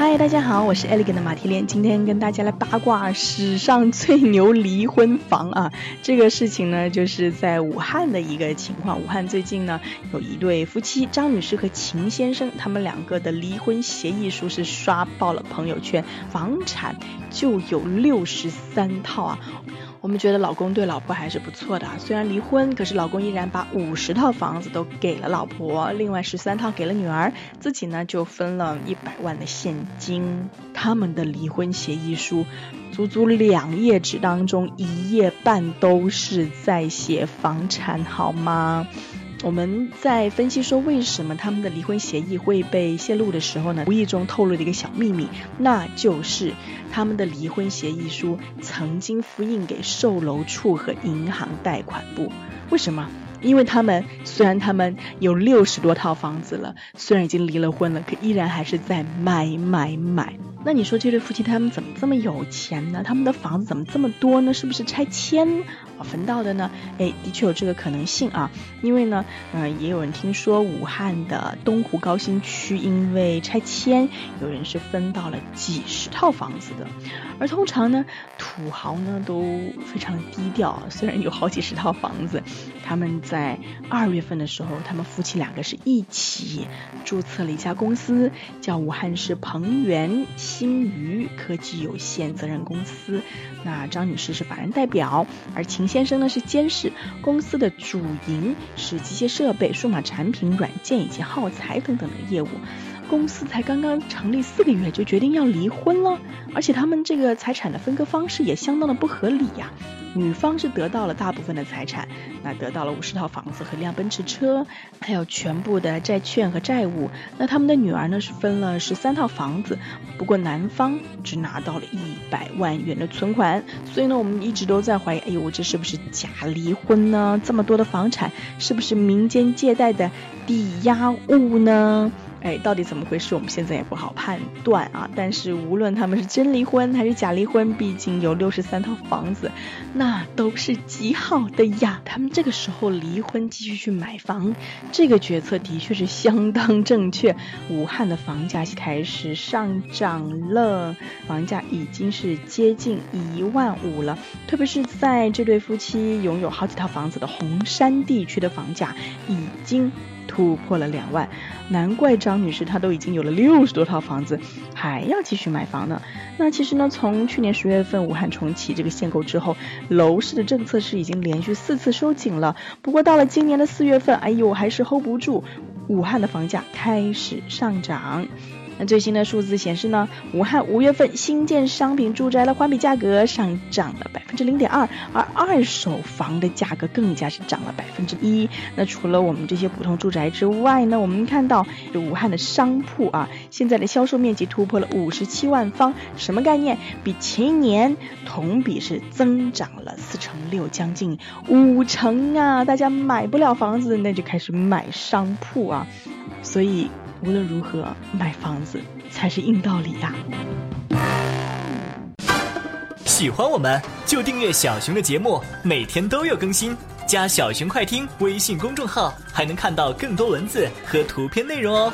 嗨，大家好，我是 elegant 的马蹄莲，今天跟大家来八卦史上最牛离婚房啊！这个事情呢，就是在武汉的一个情况。武汉最近呢，有一对夫妻张女士和秦先生，他们两个的离婚协议书是刷爆了朋友圈，房产就有六十三套啊！我们觉得老公对老婆还是不错的，虽然离婚，可是老公依然把五十套房子都给了老婆，另外十三套给了女儿，自己呢就分了一百万的现金。他们的离婚协议书，足足两页纸当中，一页半都是在写房产，好吗？我们在分析说为什么他们的离婚协议会被泄露的时候呢，无意中透露了一个小秘密，那就是他们的离婚协议书曾经复印给售楼处和银行贷款部。为什么？因为他们虽然他们有六十多套房子了，虽然已经离了婚了，可依然还是在买买买。那你说这对夫妻他们怎么这么有钱呢？他们的房子怎么这么多呢？是不是拆迁啊分到的呢？哎，的确有这个可能性啊。因为呢，嗯，也有人听说武汉的东湖高新区因为拆迁，有人是分到了几十套房子的。而通常呢，土豪呢都非常低调，虽然有好几十套房子，他们在二月份的时候，他们夫妻两个是一起注册了一家公司，叫武汉市鹏源。新余科技有限责任公司，那张女士是法人代表，而秦先生呢是监事。公司的主营是机械设备、数码产品、软件以及耗材等等的业务。公司才刚刚成立四个月就决定要离婚了，而且他们这个财产的分割方式也相当的不合理呀。女方是得到了大部分的财产，那得到了五十套房子和辆奔驰车，还有全部的债券和债务。那他们的女儿呢是分了十三套房子，不过男方只拿到了一百万元的存款。所以呢，我们一直都在怀疑，哎呦，这是不是假离婚呢？这么多的房产，是不是民间借贷的抵押物呢？哎，到底怎么回事？我们现在也不好判断啊。但是无论他们是真离婚还是假离婚，毕竟有六十三套房子，那都是极好的呀。他们这个时候离婚，继续去买房，这个决策的确是相当正确。武汉的房价开始上涨了，房价已经是接近一万五了。特别是在这对夫妻拥有好几套房子的红山地区的房价，已经。突破了两万，难怪张女士她都已经有了六十多套房子，还要继续买房呢。那其实呢，从去年十月份武汉重启这个限购之后，楼市的政策是已经连续四次收紧了。不过到了今年的四月份，哎呦，还是 hold 不住，武汉的房价开始上涨。那最新的数字显示呢，武汉五月份新建商品住宅的环比价格上涨了百分之零点二，而二手房的价格更加是涨了百分之一。那除了我们这些普通住宅之外呢，我们看到武汉的商铺啊，现在的销售面积突破了五十七万方，什么概念？比前一年同比是增长了四成六，将近五成啊！大家买不了房子，那就开始买商铺啊，所以。无论如何，买房子才是硬道理呀！喜欢我们就订阅小熊的节目，每天都有更新。加小熊快听微信公众号，还能看到更多文字和图片内容哦。